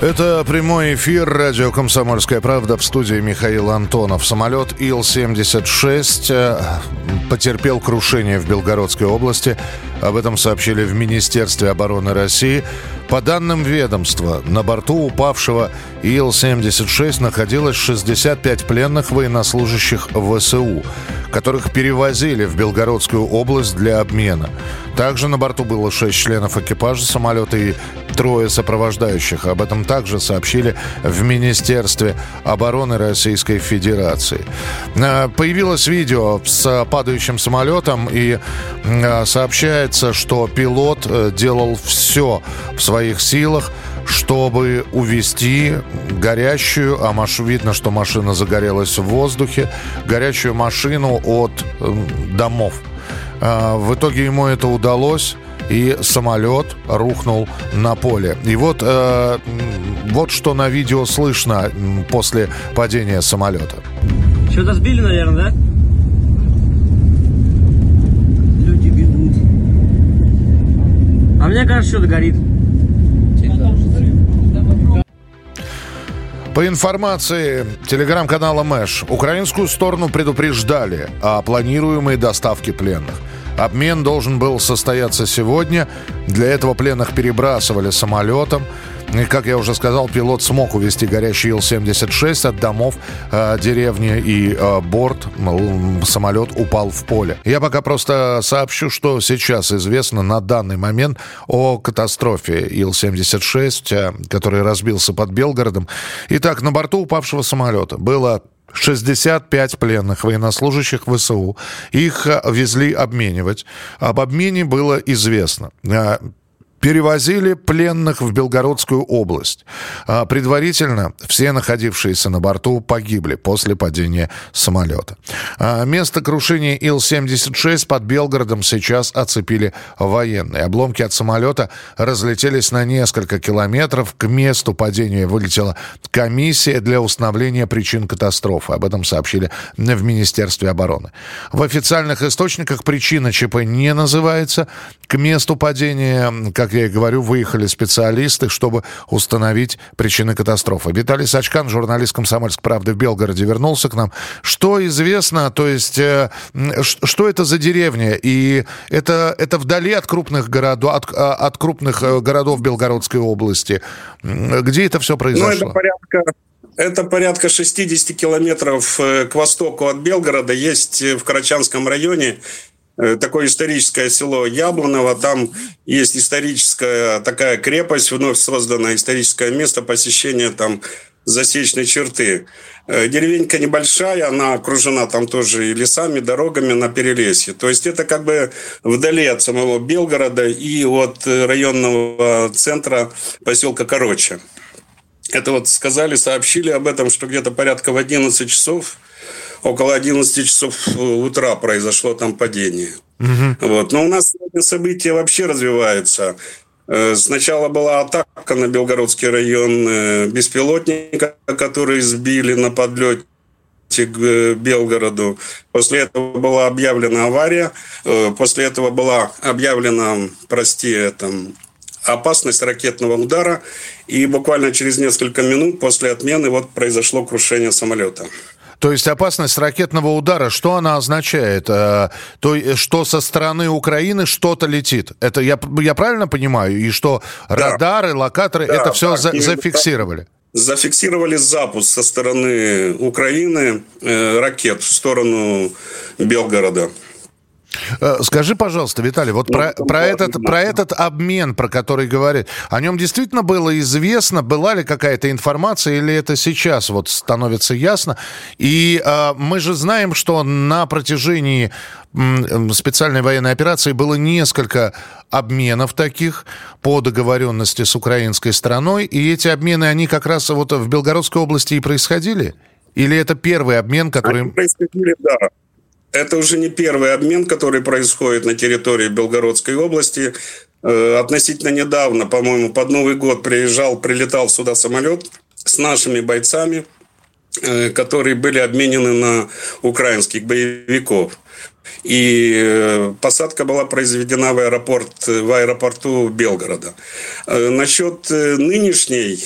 Это прямой эфир радио «Комсомольская правда» в студии Михаил Антонов. Самолет Ил-76 э, потерпел крушение в Белгородской области. Об этом сообщили в Министерстве обороны России. По данным ведомства, на борту упавшего Ил-76 находилось 65 пленных военнослужащих ВСУ, которых перевозили в Белгородскую область для обмена. Также на борту было 6 членов экипажа самолета и трое сопровождающих. Об этом также сообщили в Министерстве обороны Российской Федерации. Э, появилось видео с падающим самолетом и э, сообщается, что пилот э, делал все в своих силах, чтобы увести горящую, а маш... видно, что машина загорелась в воздухе, горящую машину от домов. В итоге ему это удалось и самолет рухнул на поле. И вот, э, вот что на видео слышно после падения самолета. Что-то сбили, наверное, да? Люди бегут. А мне кажется, что-то горит. По информации телеграм-канала Мэш, украинскую сторону предупреждали о планируемой доставке пленных. Обмен должен был состояться сегодня. Для этого пленных перебрасывали самолетом. И, как я уже сказал, пилот смог увести горящий Ил-76 от домов э, деревни, и э, борт, самолет упал в поле. Я пока просто сообщу, что сейчас известно на данный момент о катастрофе Ил-76, э, который разбился под Белгородом. Итак, на борту упавшего самолета было 65 пленных военнослужащих ВСУ. Их э, везли обменивать. Об обмене было известно. Перевозили пленных в Белгородскую область. А, предварительно все находившиеся на борту погибли после падения самолета. А, место крушения Ил-76 под Белгородом сейчас оцепили военные. Обломки от самолета разлетелись на несколько километров. К месту падения вылетела комиссия для установления причин катастрофы. Об этом сообщили в Министерстве обороны. В официальных источниках причина ЧП не называется. К месту падения, как как я и говорю, выехали специалисты, чтобы установить причины катастрофы. Виталий Сачкан, журналист «Комсомольской правды» в Белгороде, вернулся к нам. Что известно, то есть, э, что это за деревня? И это, это вдали от крупных городов, от, а, от крупных э, городов Белгородской области. Где это все произошло? Ну, это порядка это порядка 60 километров э, к востоку от Белгорода. Есть в Карачанском районе Э, такое историческое село Яблоново. Там есть историческая такая крепость, вновь созданное историческое место посещения там засечной черты. Э, деревенька небольшая, она окружена там тоже и лесами, дорогами на перелесье. То есть это как бы вдали от самого Белгорода и от районного центра поселка Короче. Это вот сказали, сообщили об этом, что где-то порядка в 11 часов около 11 часов э, утра произошло там падение. Угу. Вот. Но у нас сегодня события вообще развиваются. Э, сначала была атака на Белгородский район э, беспилотника, который сбили на подлете к Белгороду. После этого была объявлена авария. После этого была объявлена, прости, там, опасность ракетного удара. И буквально через несколько минут после отмены вот произошло крушение самолета. То есть опасность ракетного удара, что она означает? Э, то, что со стороны Украины что-то летит. Это я, я правильно понимаю? И что да. радары, локаторы, да, это все да, за, зафиксировали? Зафиксировали запуск со стороны Украины э, ракет в сторону Белгорода. Э, скажи, пожалуйста, Виталий, вот ну, про, про, этот, про этот обмен, про который говорит, о нем действительно было известно, была ли какая-то информация, или это сейчас вот становится ясно? И э, мы же знаем, что на протяжении специальной военной операции было несколько обменов таких по договоренности с украинской стороной, и эти обмены, они как раз вот в Белгородской области и происходили? Или это первый обмен, который... Они происходили, да. Это уже не первый обмен, который происходит на территории Белгородской области. Э, относительно недавно, по-моему, под Новый год приезжал, прилетал сюда самолет с нашими бойцами. э, которые были обменены на украинских боевиков. И э, посадка была произведена в, аэропорт, в аэропорту Белгорода. Насчет нынешней,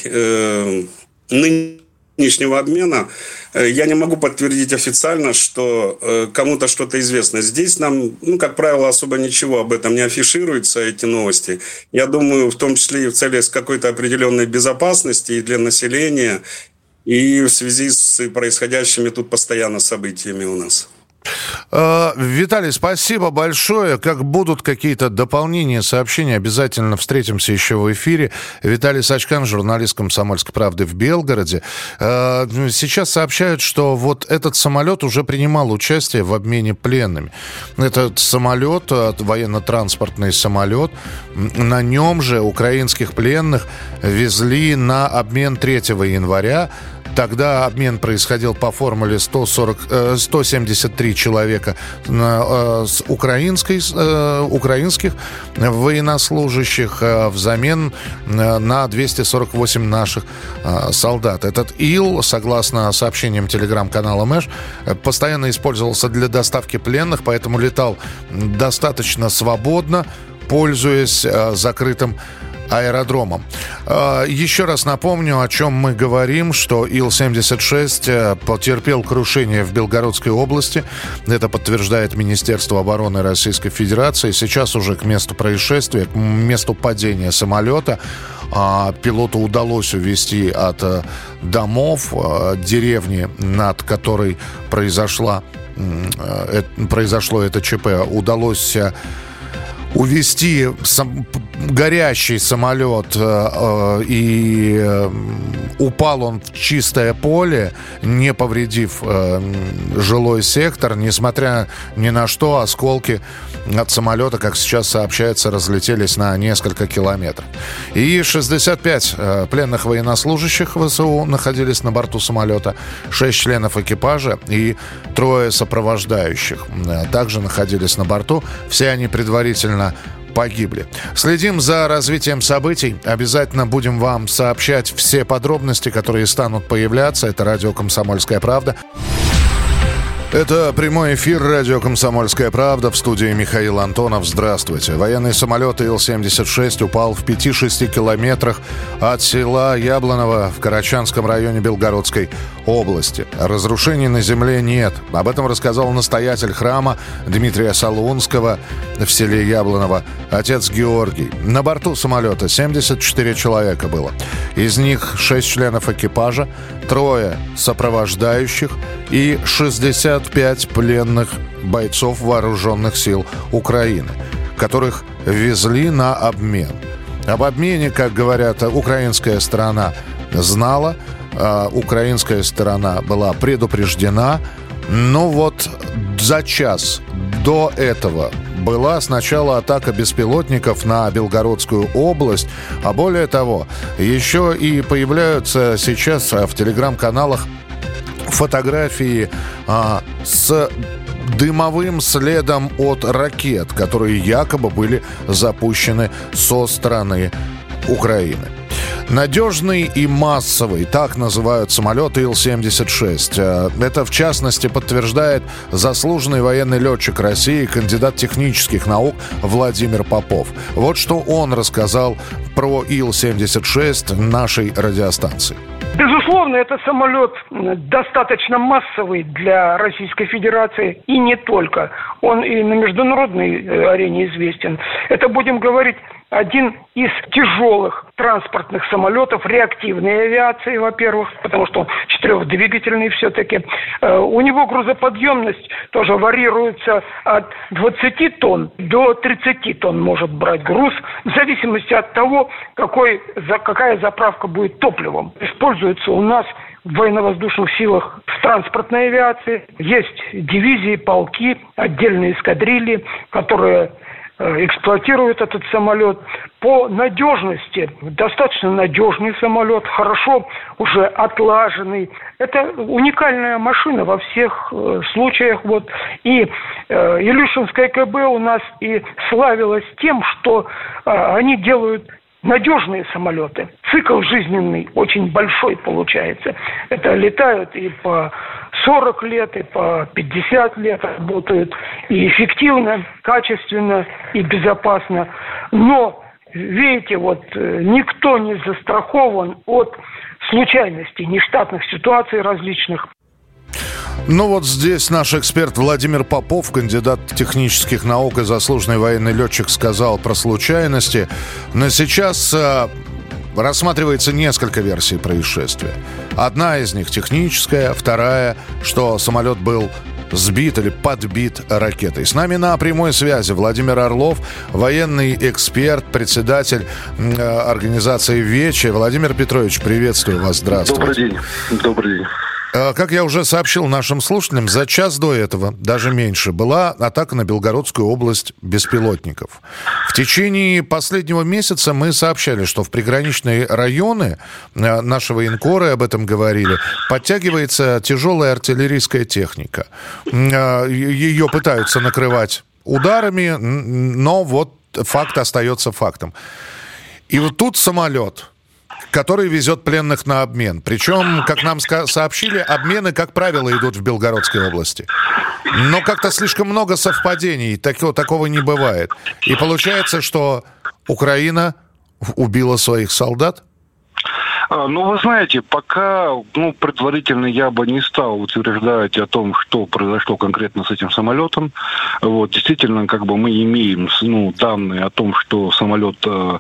нынешнего обмена я не могу подтвердить официально, что кому-то что-то известно. Здесь нам, ну, как правило, особо ничего об этом не афишируется, эти новости. Я думаю, в том числе и в целях какой-то определенной безопасности и для населения, и в связи с происходящими тут постоянно событиями у нас. Э, Виталий, спасибо большое. Как будут какие-то дополнения, сообщения, обязательно встретимся еще в эфире. Виталий Сачкан, журналист «Комсомольской правды» в Белгороде. Э, сейчас сообщают, что вот этот самолет уже принимал участие в обмене пленными. Этот самолет, э, военно-транспортный самолет, на нем же украинских пленных везли на обмен 3 января Тогда обмен происходил по формуле 140, 173 э, человека э, с украинской, э, украинских военнослужащих взамен на 248 наших солдат. Этот ИЛ, согласно сообщениям телеграм-канала Мэш, постоянно использовался для доставки пленных, поэтому летал достаточно свободно, пользуясь закрытым аэродромом. А, еще раз напомню, о чем мы говорим, что Ил-76 э, потерпел крушение в Белгородской области. Это подтверждает Министерство обороны Российской Федерации. Сейчас уже к месту происшествия, к месту падения самолета а, пилоту удалось увести от э, домов э, деревни, над которой произошла, произошло это ЧП, удалось увести сам, горящий самолет, э, э, и э, упал он в чистое поле, не повредив жилой сектор, несмотря ни на что, осколки от самолета, как сейчас сообщается, разлетелись на несколько километров. И 65 э, пленных военнослужащих ВСУ находились на борту самолета, 6 членов экипажа и трое сопровождающих также находились на борту. Все они предварительно погибли. Следим за развитием событий. Обязательно будем вам сообщать все подробности, которые станут появляться. Это радио «Комсомольская правда». Это прямой эфир радио «Комсомольская правда» в студии Михаил Антонов. Здравствуйте. Военный самолет Ил-76 упал в 5-6 километрах от села Яблоново в Карачанском районе Белгородской области. Разрушений на земле нет. Об этом рассказал настоятель храма Дмитрия Солунского в селе Яблоново, отец Георгий. На борту самолета 74 человека было. Из них 6 членов экипажа, трое сопровождающих и 65 пленных бойцов вооруженных сил Украины, которых везли на обмен. Об обмене, как говорят, украинская сторона знала, а украинская сторона была предупреждена. Но вот за час до этого была сначала атака беспилотников на Белгородскую область, а более того, еще и появляются сейчас в телеграм-каналах фотографии а, с дымовым следом от ракет, которые якобы были запущены со стороны Украины. Надежный и массовый, так называют самолеты Ил-76. Э, это, в частности, подтверждает заслуженный военный летчик России, кандидат технических наук Владимир Попов. Вот что он рассказал про Ил-76 нашей радиостанции. Безусловно, этот самолет достаточно массовый для Российской Федерации и не только. Он и на международной э, арене известен. Это, будем говорить, один из тяжелых транспортных самолетов реактивной авиации, во-первых, потому что он четырехдвигательный все-таки. Э, у него грузоподъемность тоже варьируется от 20 тонн до 30 тонн может брать груз, в зависимости от того, какой, какая заправка будет топливом. Используется у нас в военно-воздушных силах, в транспортной авиации. Есть дивизии, полки, отдельные эскадрильи, которые эксплуатирует этот самолет. По надежности, достаточно надежный самолет, хорошо уже отлаженный. Это уникальная машина во всех э, случаях. Вот. И э, Илюшинская КБ у нас и славилась тем, что э, они делают надежные самолеты. Цикл жизненный очень большой получается. Это летают и по 40 лет, и по 50 лет работают. И эффективно, качественно и безопасно. Но, видите, вот э, никто не застрахован от случайностей, нештатных ситуаций различных. Ну вот здесь наш эксперт Владимир Попов, кандидат технических наук и заслуженный военный летчик, сказал про случайности. Но сейчас э, рассматривается несколько версий происшествия. Одна из них техническая, вторая, что самолет был сбит или подбит ракетой. С нами на прямой связи Владимир Орлов, военный эксперт, председатель э, организации ВЕЧИ. Владимир Петрович, приветствую вас. Здравствуйте. Добрый день. Добрый день. Э, как я уже сообщил нашим слушателям, за час до этого, даже меньше, была атака на Белгородскую область беспилотников. В течение последнего месяца мы сообщали, что в приграничные районы э, нашего инкоры об этом говорили, подтягивается тяжелая артиллерийская техника. Э, Ее пытаются накрывать ударами, но вот факт остается фактом. И вот тут самолет – который везет пленных на обмен. Причем, как нам сообщили, обмены, как правило, идут в Белгородской области. Но как-то слишком много совпадений, такого, такого не бывает. И получается, что Украина убила своих солдат? А, ну, вы знаете, пока, ну, предварительно я бы не стал утверждать о том, что произошло конкретно с этим самолетом. Вот, действительно, как бы мы имеем, ну, данные о том, что самолет, э,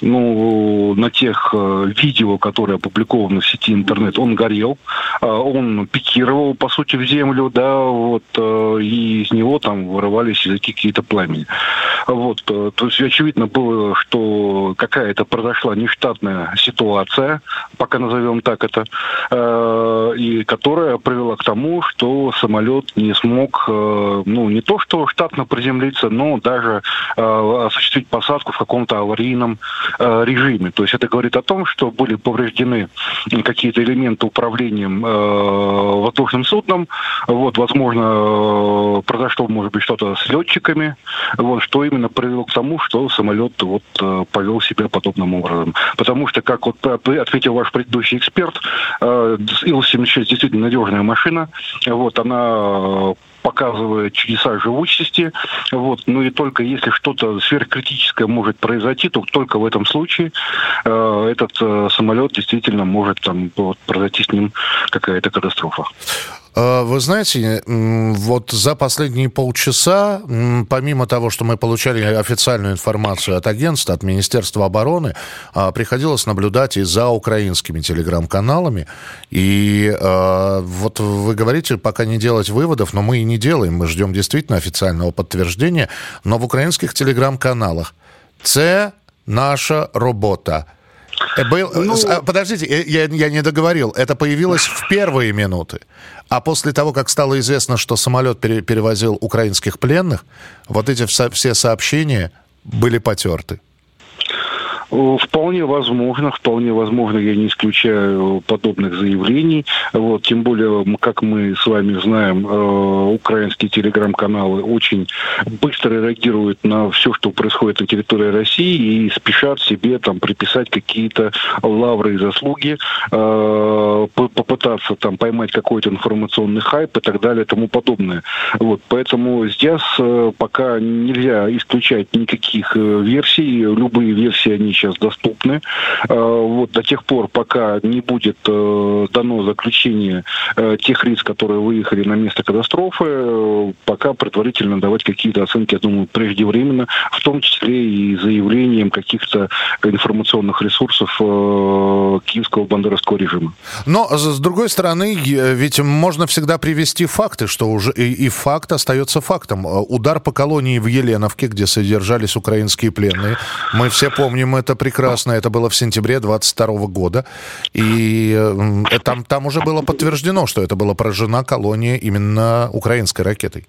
ну, на тех э, видео, которые опубликованы в сети интернет, он горел, э, он пикировал, по сути, в землю, да, вот, и из него там вырывались какие-то пламени. Вот, то есть очевидно было, что какая-то произошла нештатная ситуация, пока назовем так это, э, и которая привела к тому, что самолет не смог, э, ну, не то что штатно приземлиться, но даже э, осуществить посадку в каком-то аварийном режиме. То есть это говорит о том, что были повреждены какие-то элементы управлением воздушным судном, вот, возможно, произошло, может быть, что-то с летчиками, вот, что именно привело к тому, что самолет вот повел себя подобным образом. Потому что, как вот ответил ваш предыдущий эксперт, э, Ил-76 действительно надежная машина. Вот, она э, показывает чудеса живучести. Вот. Ну и только если что-то сверхкритическое может произойти, то только в этом случае э, этот э, самолет действительно может там, вот, произойти с ним какая-то катастрофа. А, вы знаете, вот за последние полчаса, помимо того, что мы получали официальную информацию от агентства, от Министерства обороны, а, приходилось наблюдать и за украинскими телеграм-каналами. И а, вот вы говорите, пока не делать выводов, но мы и не делаем, мы ждем действительно официального подтверждения. Но в украинских телеграм-каналах «Це наша работа», Э, был, э, ну, а, подождите, э, я, я не договорил. Это появилось в первые минуты. А после того, как стало известно, что самолет пере, перевозил украинских пленных, вот эти все сообщения были потерты. Э, вполне возможно, вполне возможно, я не исключаю подобных заявлений. Вот, тем более, как мы с вами знаем, э, украинские телеграм-каналы очень быстро реагируют на все, что происходит на территории России и спешат себе там приписать какие-то лавры и заслуги, э, попытаться там поймать какой-то информационный хайп и так далее и тому подобное. Вот, поэтому здесь пока нельзя исключать никаких версий, любые версии они сейчас доступны. Э, вот до тех пор, пока не будет э, дано заключение э, тех лиц, которые выехали на место катастрофы, пока предварительно давать какие-то оценки, я думаю, преждевременно, в том числе и заявлением каких-то информационных ресурсов киевского бандеровского режима. Но, с другой стороны, ведь можно всегда привести факты, что уже и, и факт остается фактом. Удар по колонии в Еленовке, где содержались украинские пленные, мы все помним это прекрасно. Это было в сентябре 22 года. И э, там, там уже было подтверждено, что это была поражена колония именно украинской ракетой.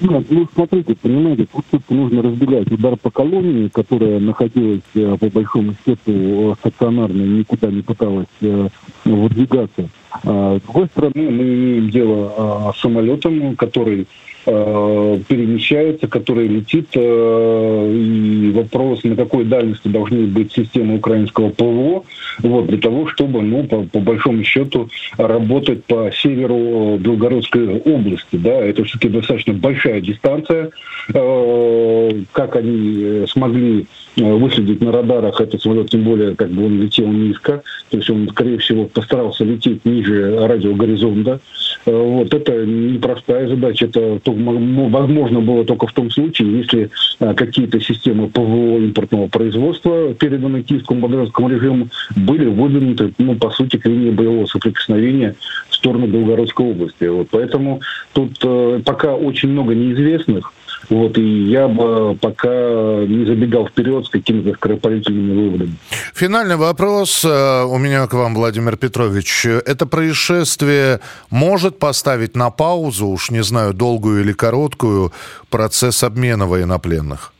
Нет, ну смотрите, понимаете, тут все нужно разделять удар по колонии, которая находилась э, по большому счету стационарно, никуда не пыталась э, выдвигаться А, с другой стороны, мы имеем дело а, с самолетом, который Э, перемещается, который летит. Э, и вопрос, на какой дальности должны быть системы украинского ПВО, вот, для того, чтобы, ну, по, по большому счету, работать по северу Белгородской области. Да, это все-таки достаточно большая дистанция. Э, как они смогли выследить на радарах этот самолет, тем более, как бы он летел низко, то есть он, скорее всего, постарался лететь ниже радиогоризонта. Вот это непростая задача, это то, возможно было только в том случае, если а, какие-то системы ПВО импортного производства, переданы киевскому бандеровскому режиму, были выдвинуты, ну, по сути, к линии боевого соприкосновения в сторону Белгородской области. Вот, поэтому тут э, пока очень много неизвестных, вот, и я бы пока не забегал вперед с какими-то скоропалительными выводами. Финальный вопрос э, у меня к вам, Владимир Петрович. Это происшествие может поставить на паузу, уж не знаю, долгую или короткую, процесс обмена военнопленных?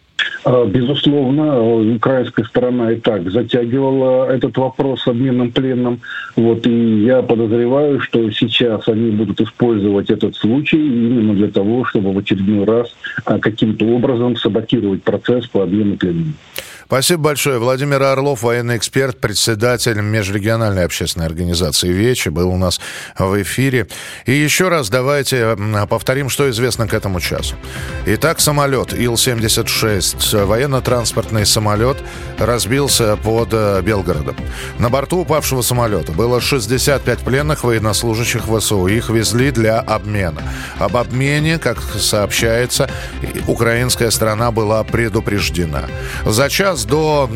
А, безусловно, украинская сторона и так затягивала этот вопрос с обменом пленным. Вот, и я подозреваю, что сейчас они будут использовать этот случай именно для того, чтобы в очередной раз а, каким-то образом саботировать процесс по обмену пленными. Спасибо большое. Владимир Орлов, военный эксперт, председатель межрегиональной общественной организации ВЕЧИ, был у нас в эфире. И еще раз давайте повторим, что известно к этому часу. Итак, самолет Ил-76, военно-транспортный самолет, разбился под э, Белгородом. На борту упавшего самолета было 65 пленных военнослужащих ВСУ. Их везли для обмена. Об обмене, как сообщается, украинская сторона была предупреждена. За час час до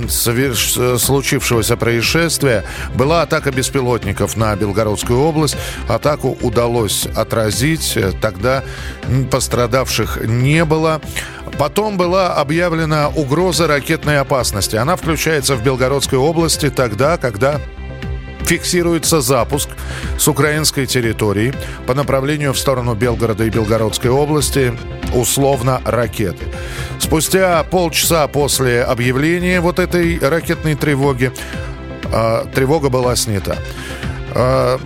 случившегося происшествия была атака беспилотников на Белгородскую область. Атаку удалось отразить. Тогда пострадавших не было. Потом была объявлена угроза ракетной опасности. Она включается в Белгородской области тогда, когда фиксируется запуск с украинской территории по направлению в сторону Белгорода и Белгородской области условно ракеты. Спустя полчаса после объявления вот этой ракетной тревоги э, тревога была снята. Э,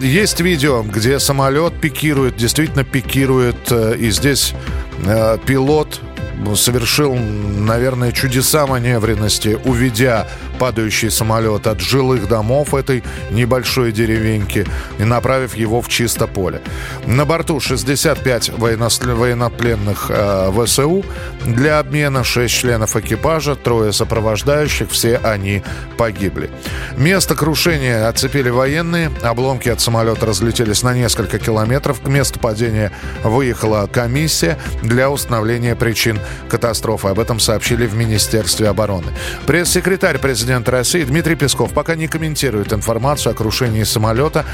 есть видео, где самолет пикирует, действительно пикирует, э, и здесь э, пилот совершил, наверное, чудеса маневренности, уведя падающий самолет от жилых домов этой небольшой деревеньки и направив его в чисто поле. На борту 65 военнопленных э, ВСУ для обмена, 6 членов экипажа, трое сопровождающих, все они погибли. Место крушения оцепили военные, обломки от самолета разлетелись на несколько километров. К месту падения выехала комиссия для установления причин катастрофы. Об этом сообщили в Министерстве обороны. Пресс-секретарь президента России Дмитрий Песков пока не комментирует информацию о крушении самолета.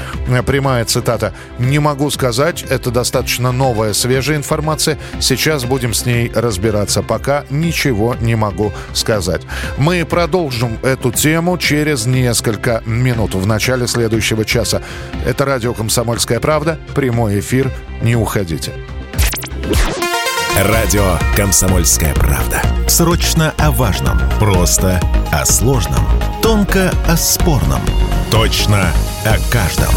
Прямая цитата. «Не могу сказать, это достаточно новая, свежая информация. Сейчас будем с ней разбираться. Пока ничего не могу сказать». Мы продолжим эту тему через несколько минут в начале следующего часа. Это радио «Комсомольская правда». Прямой эфир. Не уходите. Радио «Комсомольская правда». Срочно о важном. Просто о сложном. Тонко о спорном. Точно о каждом.